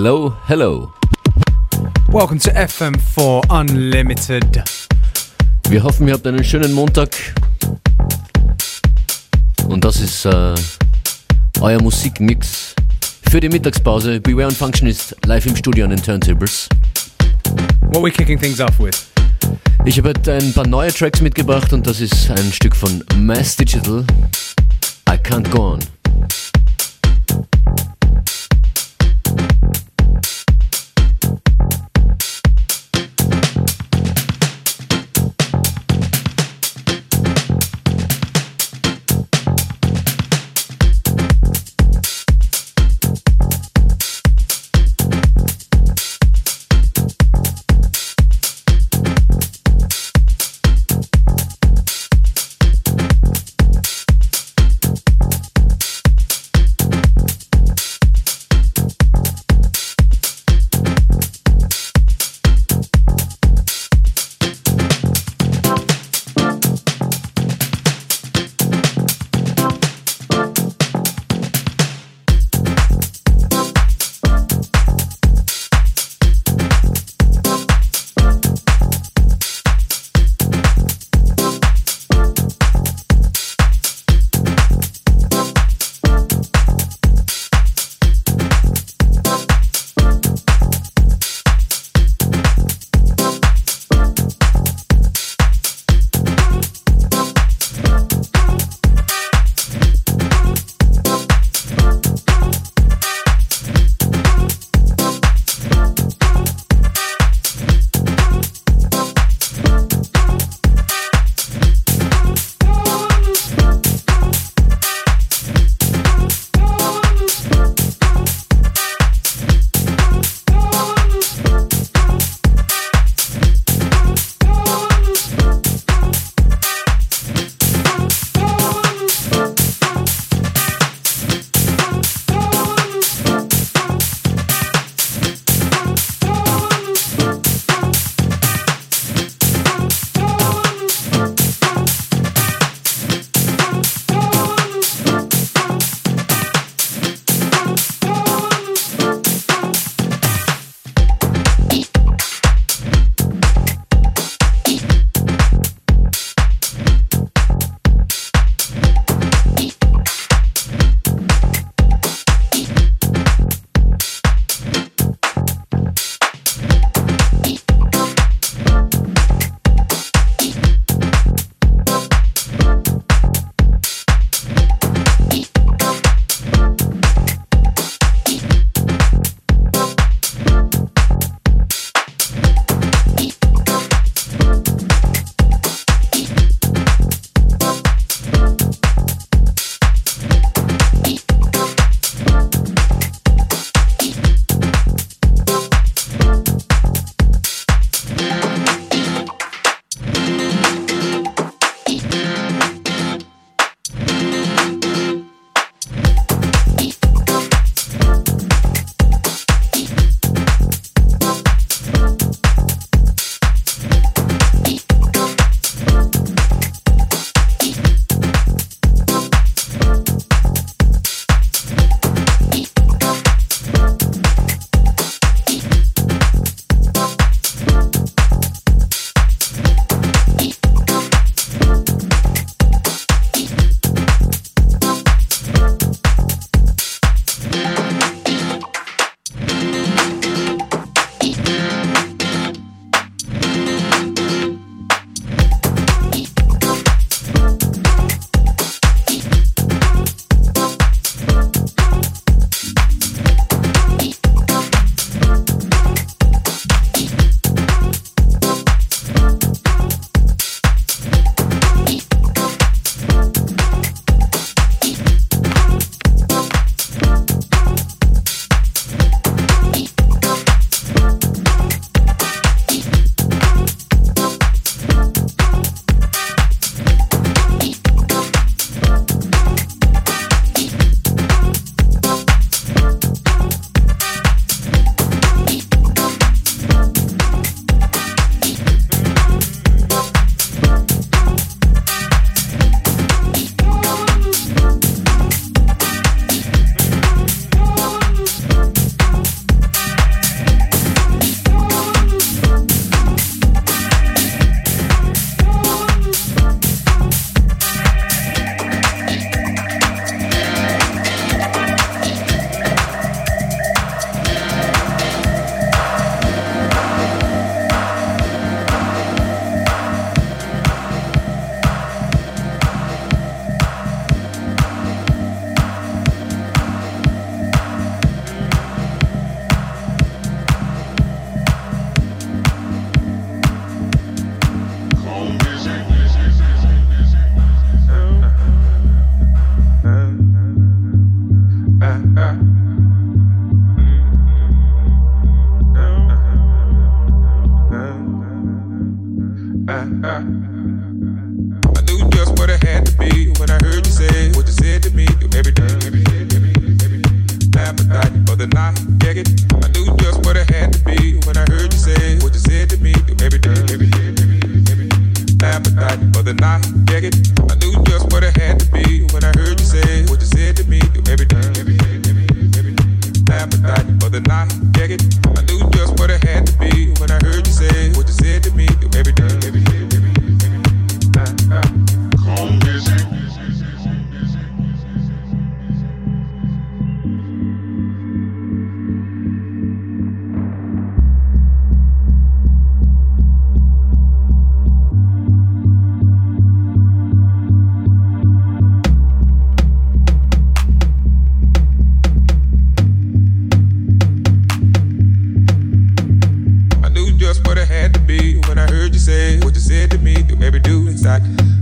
Hello, hello. Welcome to FM4 Unlimited. Wir hoffen, ihr habt einen schönen Montag. Und das ist äh, euer Musikmix für die Mittagspause. Beware und Functionist live im Studio an den Turntables. What are we kicking things off with? Ich habe heute ein paar neue Tracks mitgebracht und das ist ein Stück von Mass Digital. I can't go on.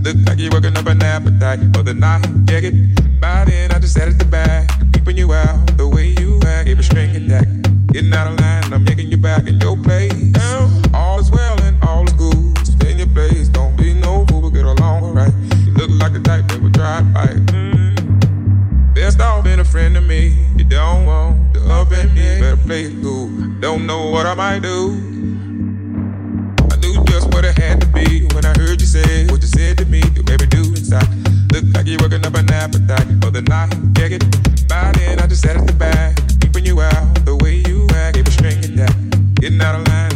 Look like you're working up an appetite for the night. Get it? By then, I just added the bag. Keeping you out the way you act. Every string attack. Getting out of line, I'm making you back in your place. All is well and all is good. Stay in your place. Don't be no fool, we get along alright. You look like the type that would try to fight. Best off being a friend to me. You don't want to offend me. Better play it cool. Don't know what I might do. said, what you said to me, the baby we do inside. Look like you're working up an appetite for the night. Get it? By then, I just sat at the back, keeping you out the way you act. It was stringing that, getting out of line.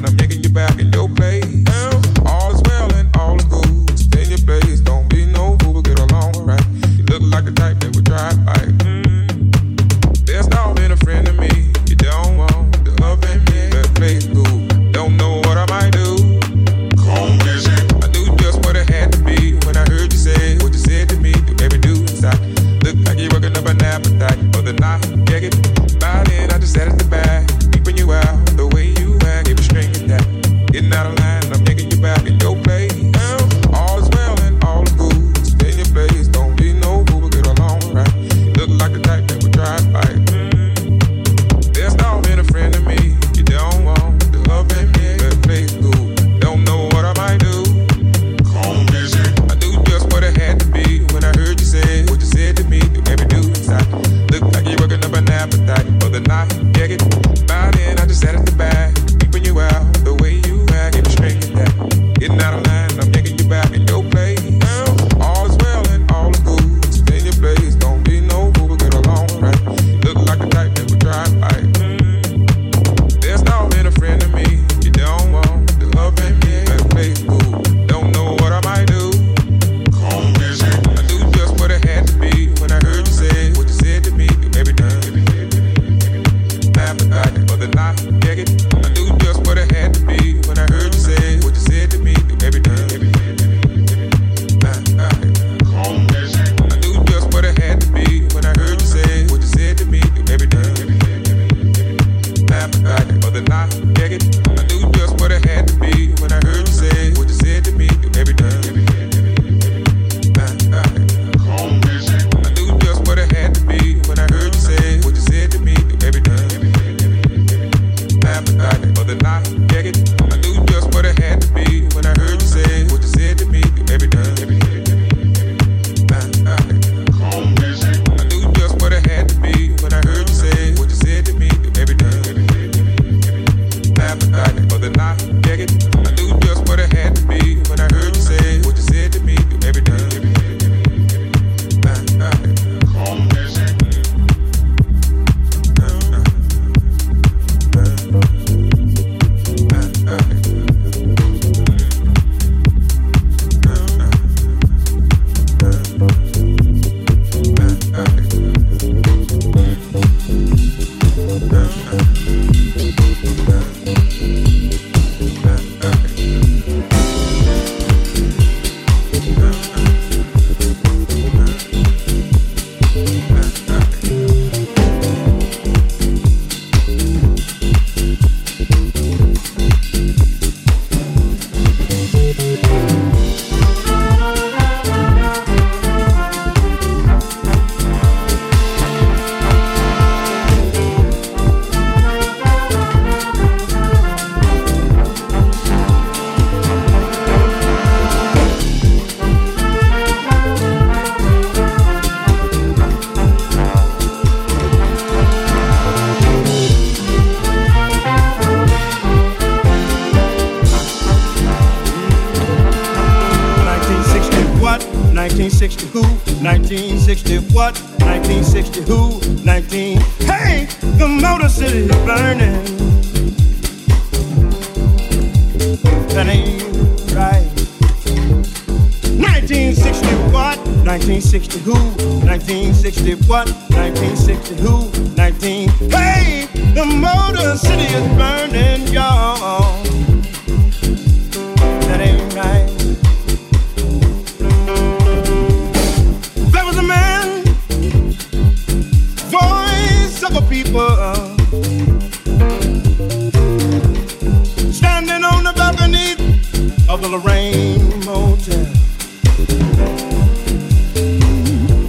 check it.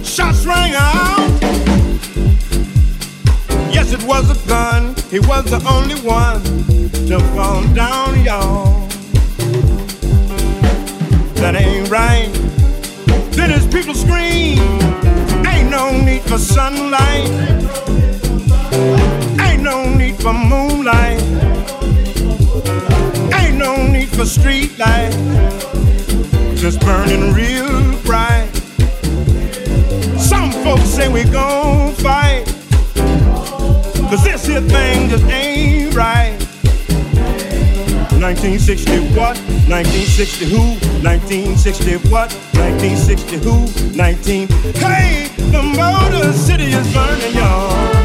Shots rang out. Yes, it was a gun. He was the only one to fall down, y'all. That ain't right. Then his people scream. Ain't no need for sunlight. Ain't no need for moonlight. Ain't no need for street light. Just burning real bright. Some folks say we gon' fight. Cause this here thing just ain't right. 1960 what? 1960 who? 1960 what? 1960 who? 19. Hey, the Motor City is burning, y'all.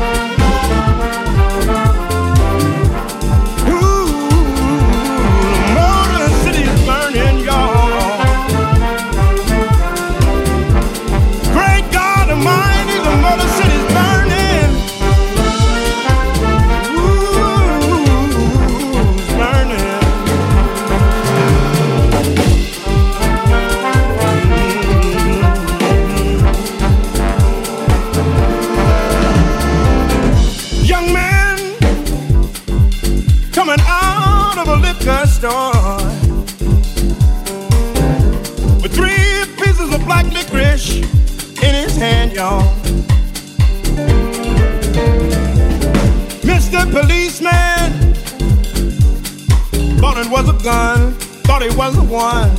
Gun, thought it was the one.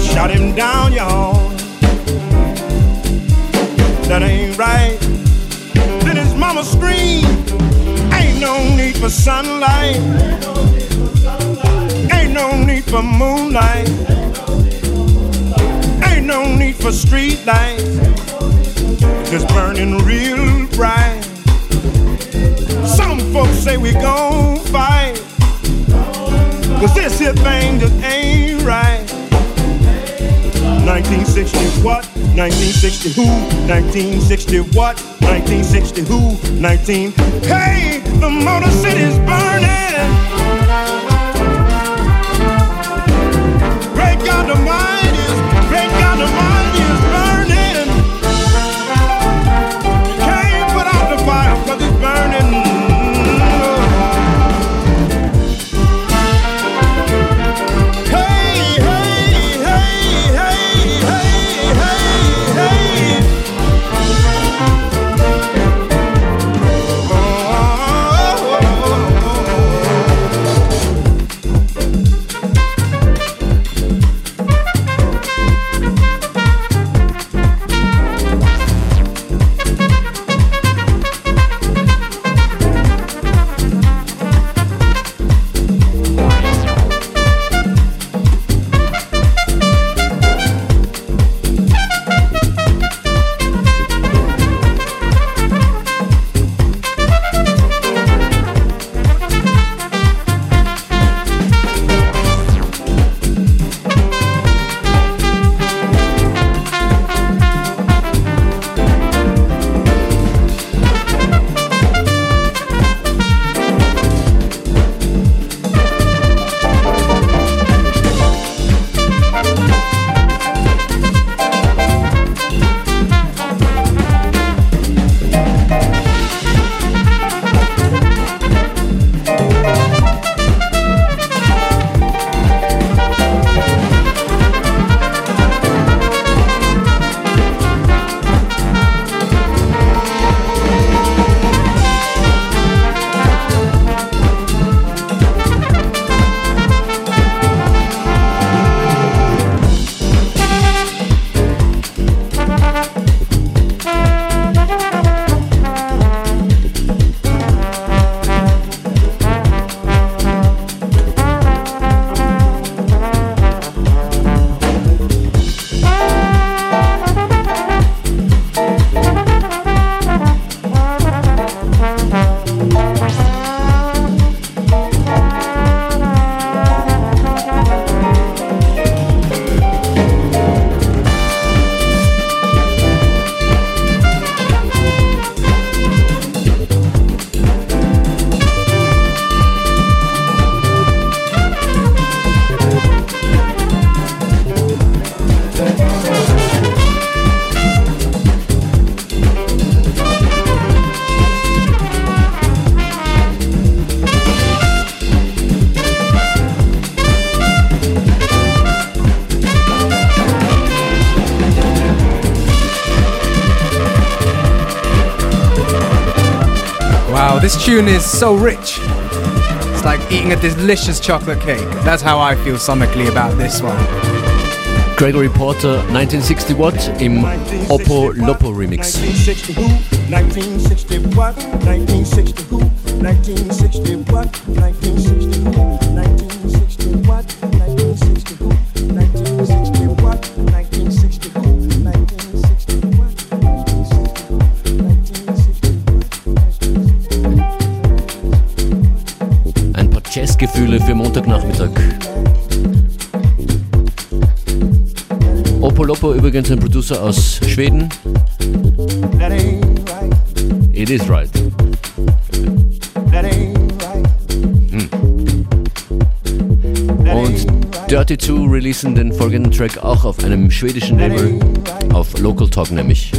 Shot him down, y'all. That ain't right. Then his mama screamed, Ain't no need for sunlight. Ain't no need for moonlight. Ain't no need for street lights. Just burning real bright. Some folks say we gon' fight. Cause this here thing just ain't right. 1960 what? 1960 who? 1960 what? 1960 who? 19. Hey, the Motor City's burning. Great God Almighty, great God Almighty this tune is so rich. It's like eating a delicious chocolate cake. That's how I feel sonically about this one. Gregory Porter 1960 What im Opolopo Remix. 1960 who? 1960 what? 1960 who? 1960 what? 1960 who? 1960 what? 1960 Jazzgefühle für Montagnachmittag. Oppo Lopo übrigens ein Producer aus Schweden. It is right. That Und. Dirty 2 releasen den folgenden Track auch auf einem schwedischen Label, auf Local Talk nämlich.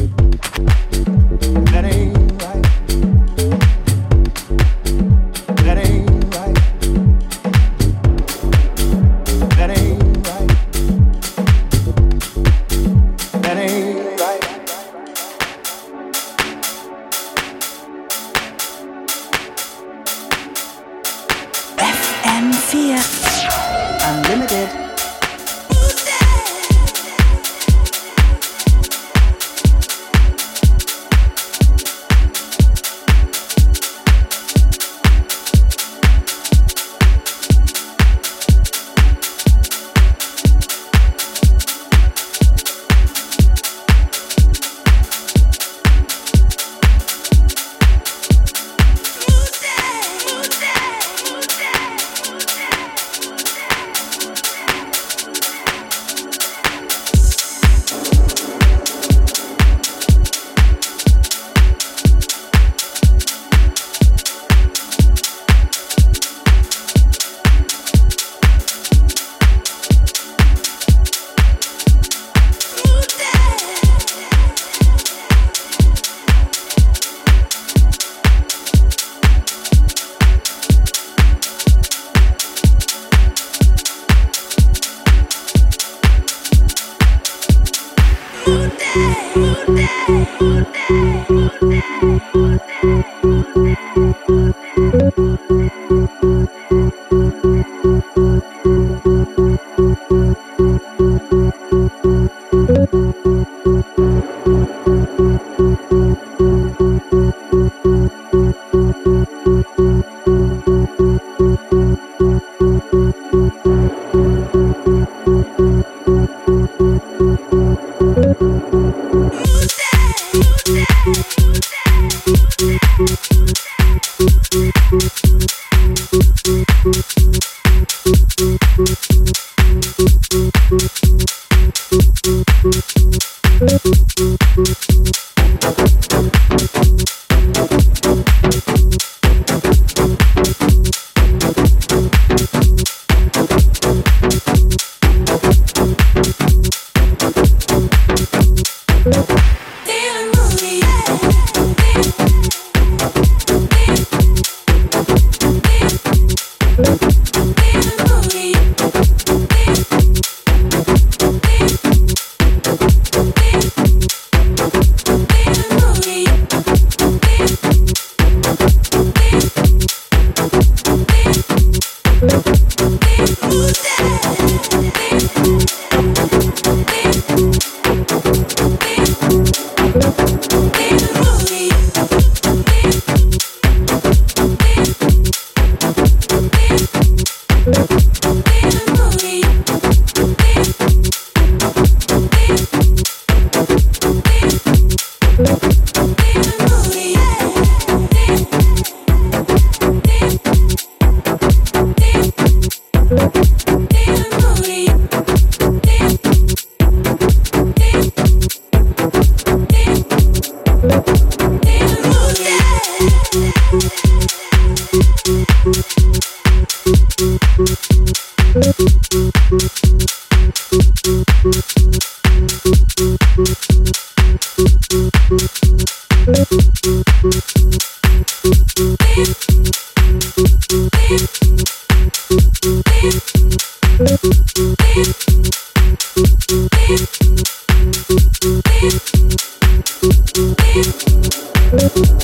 Thank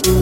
you.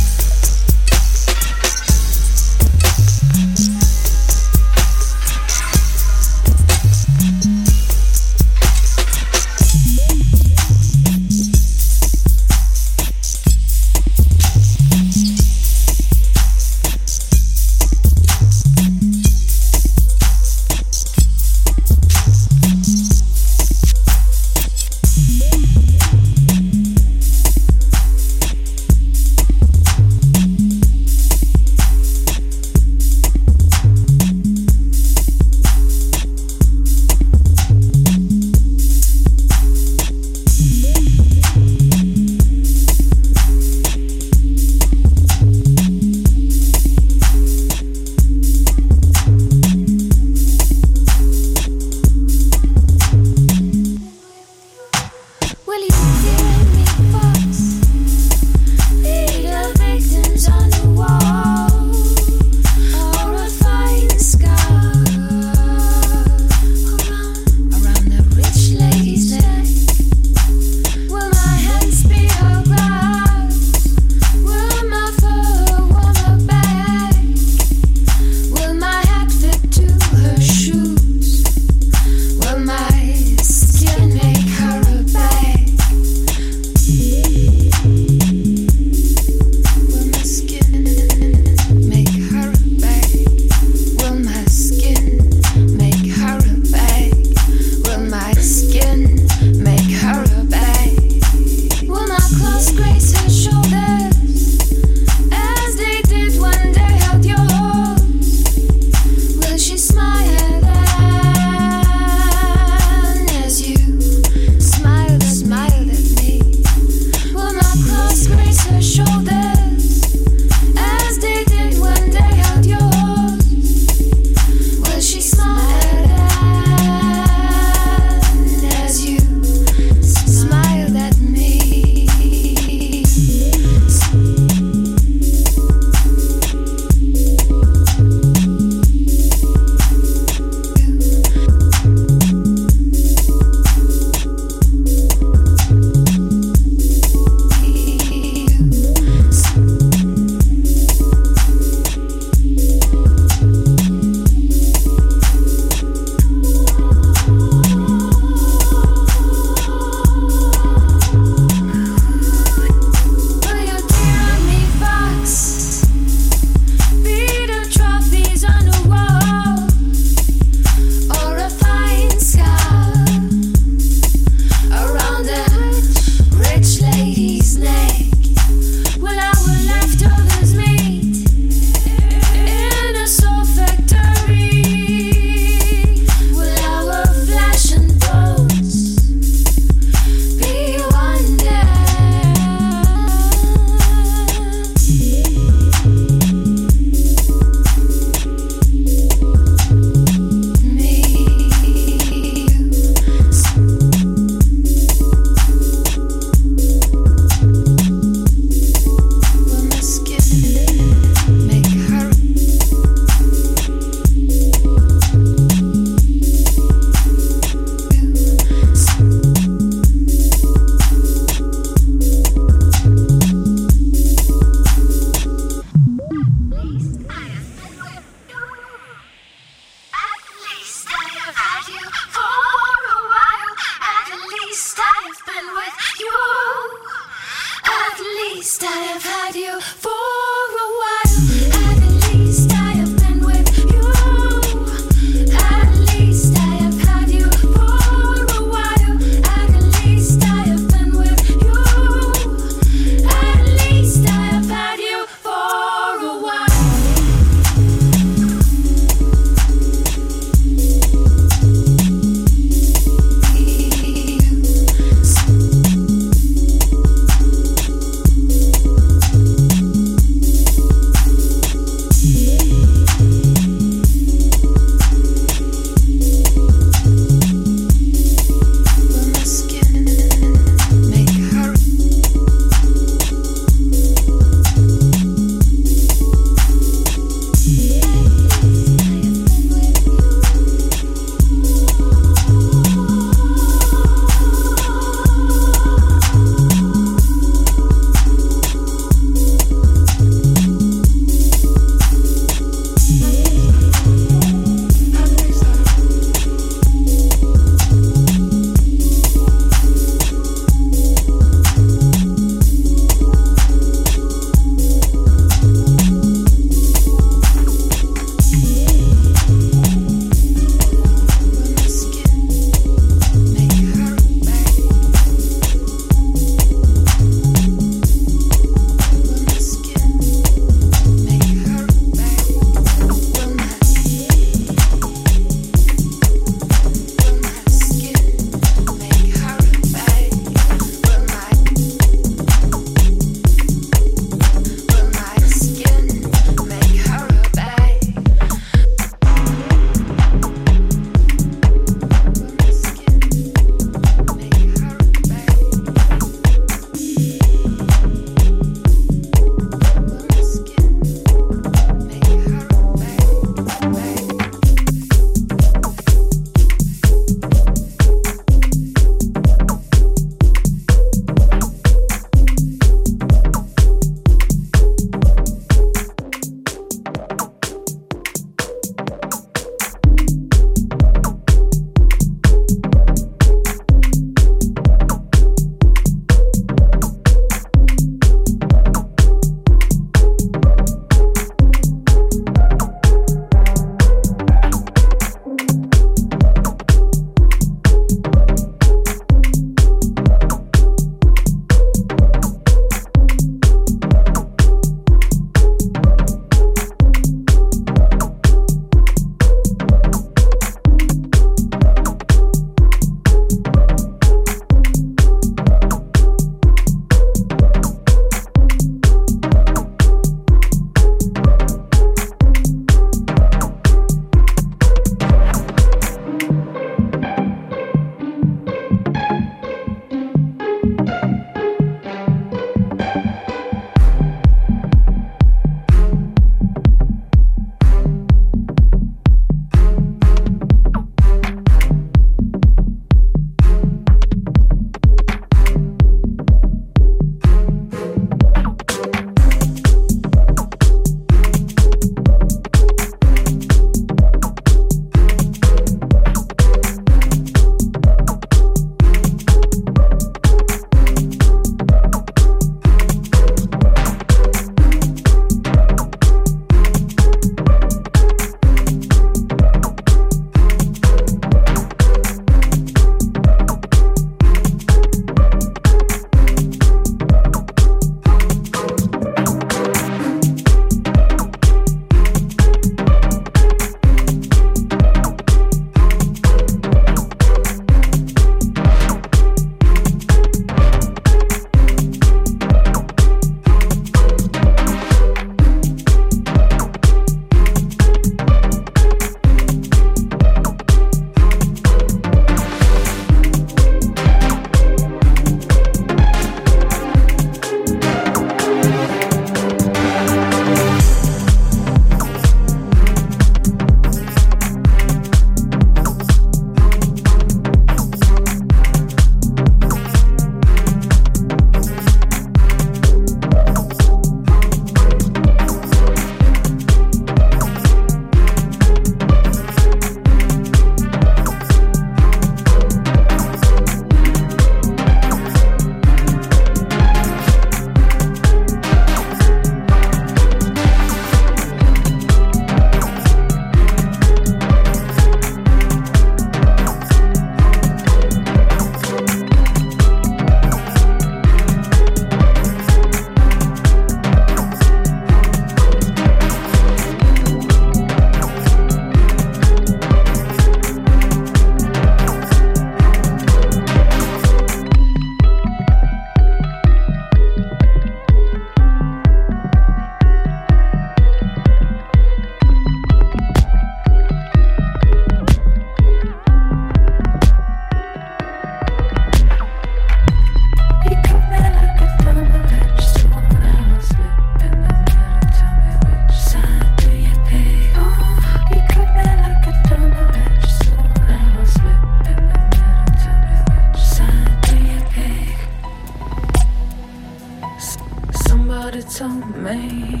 Me.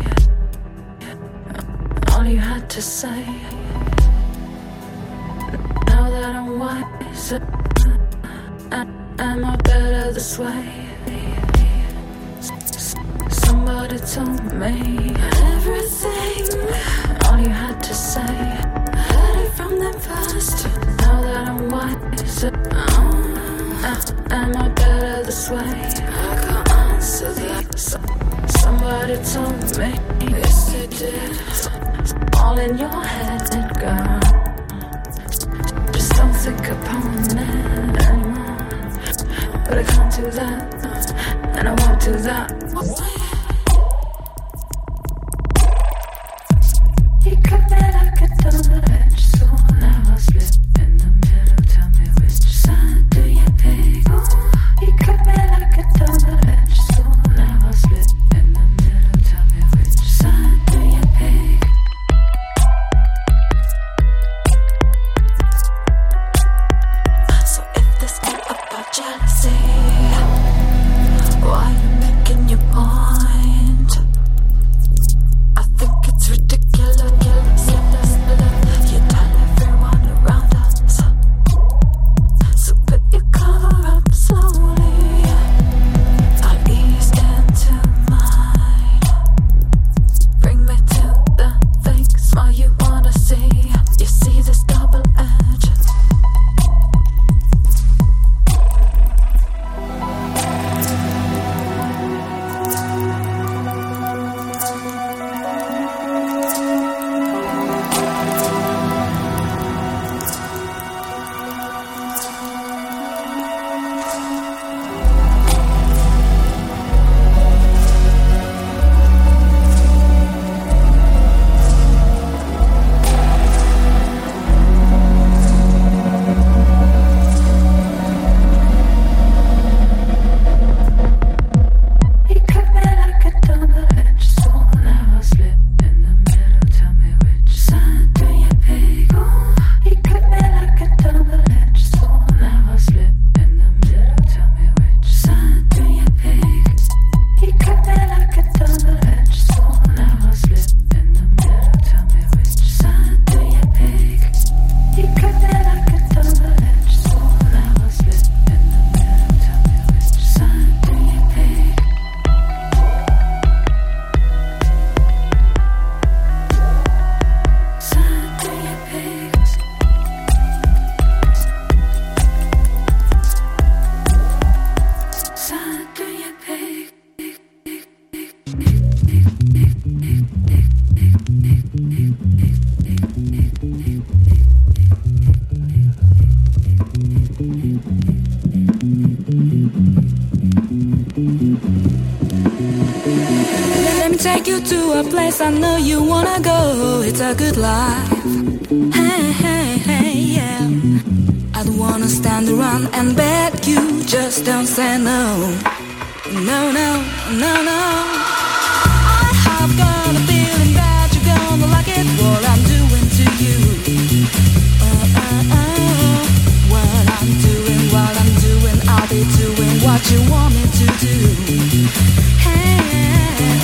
All you had to say. Now that I'm wiser, am I better this way? Somebody told me everything. All you had to say. Heard it from them first. Now that I'm wiser, oh, am I better this way? Somebody told me, yes they did. All in your head, girl. Just don't think upon it anymore. But I can't do that, and I won't do that. I know you wanna go. It's a good life. Hey, hey, hey, yeah. I don't wanna stand around and beg you. Just don't say no. No, no, no, no. You want me to do. shining.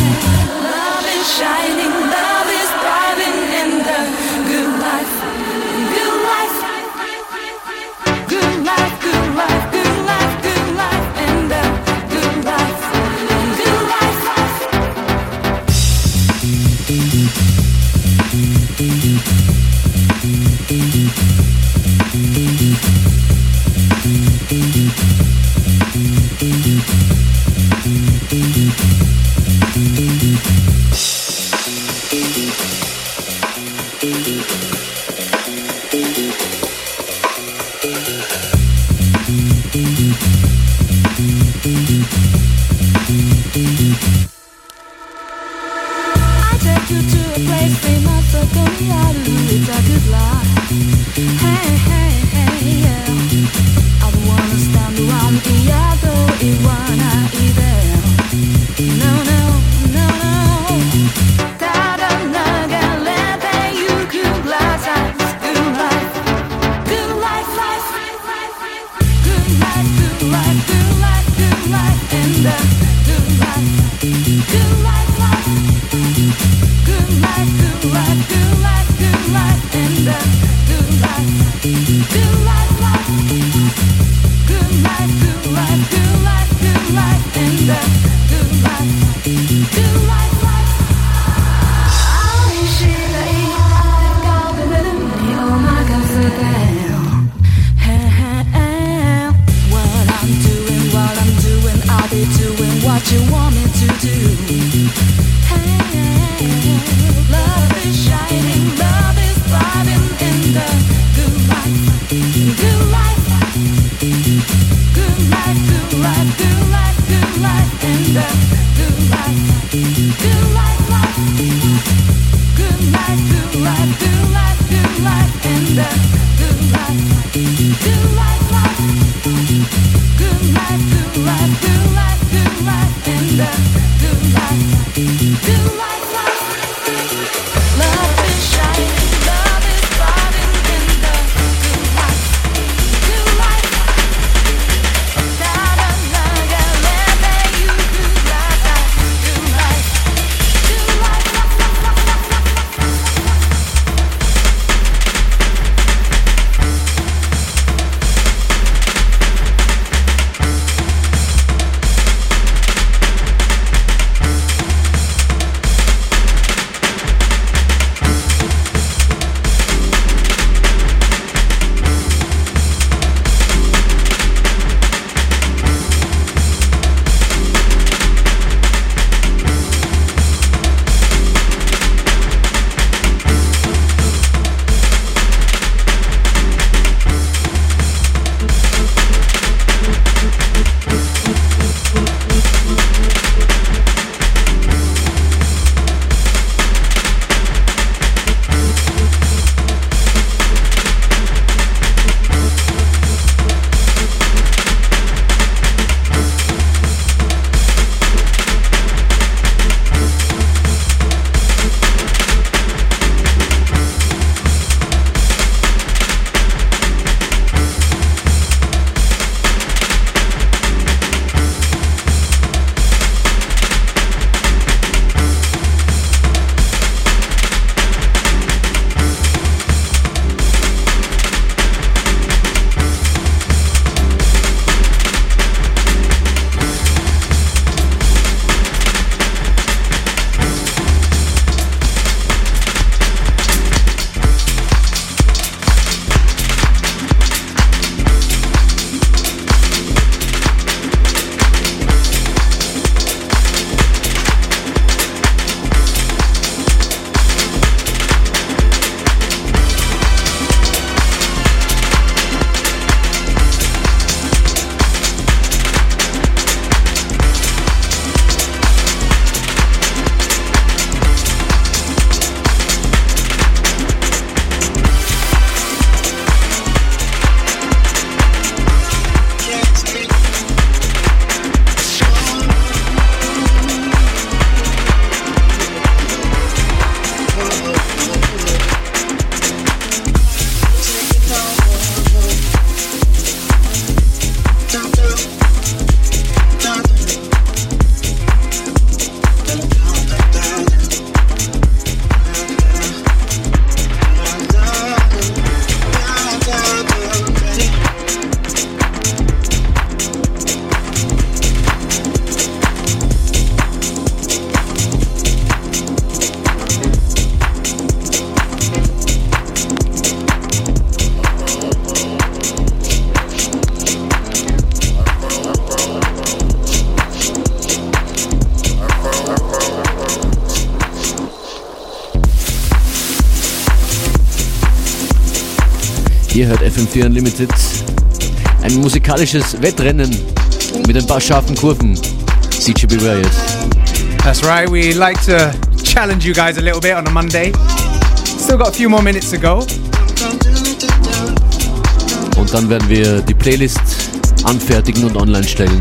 FM4 Unlimited. Ein musikalisches Wettrennen mit ein paar scharfen Kurven. Beware jetzt. That's right, we like to challenge you guys a little bit on a Monday. Still got a few more minutes to go. Und dann werden wir die Playlist anfertigen und online stellen.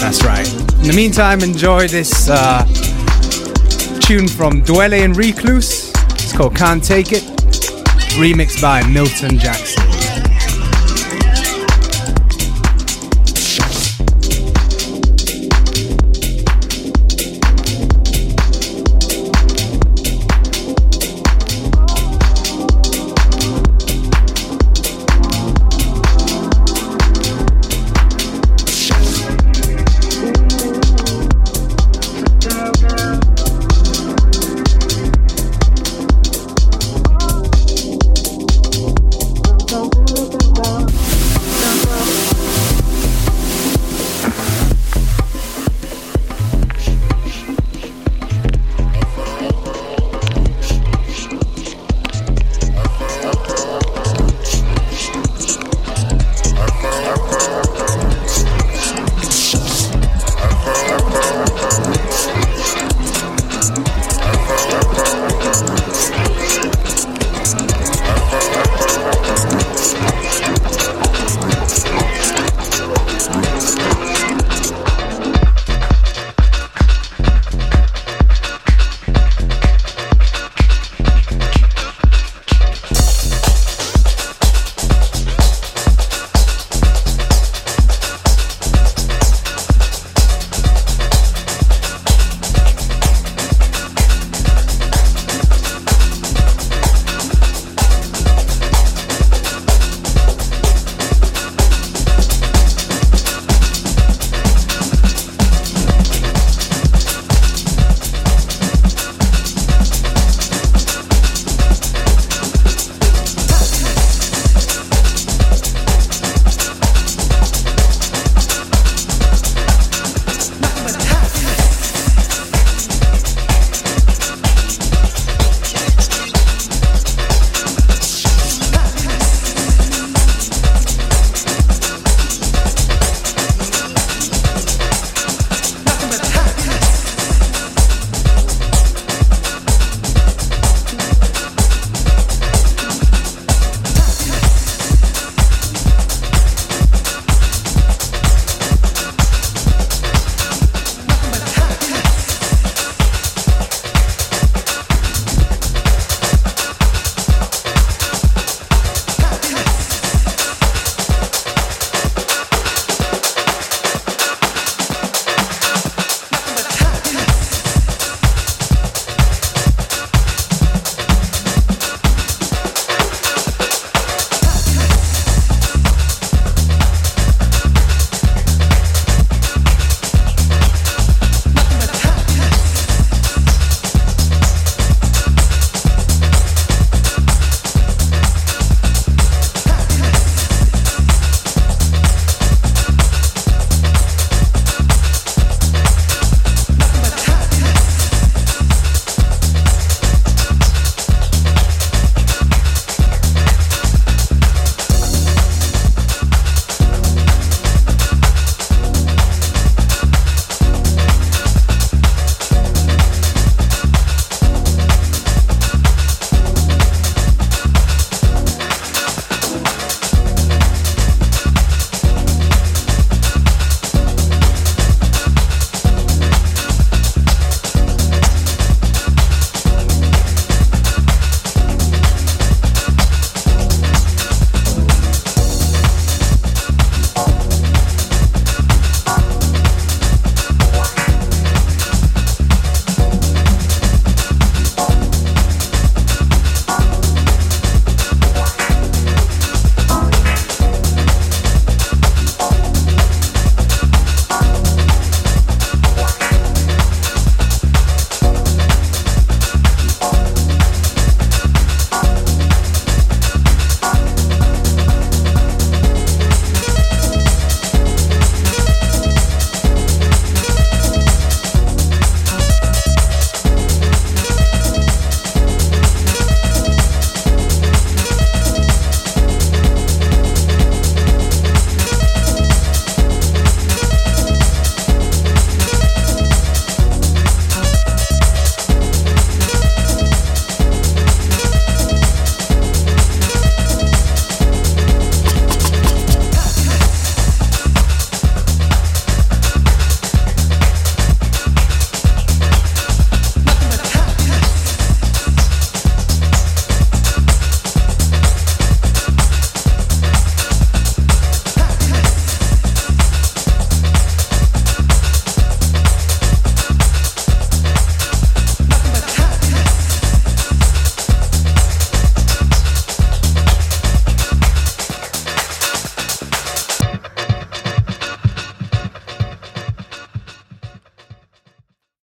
That's right. In the meantime, enjoy this uh, tune from Dwele and Recloose. It's called Can't Take It, remixed by Milton Jackson.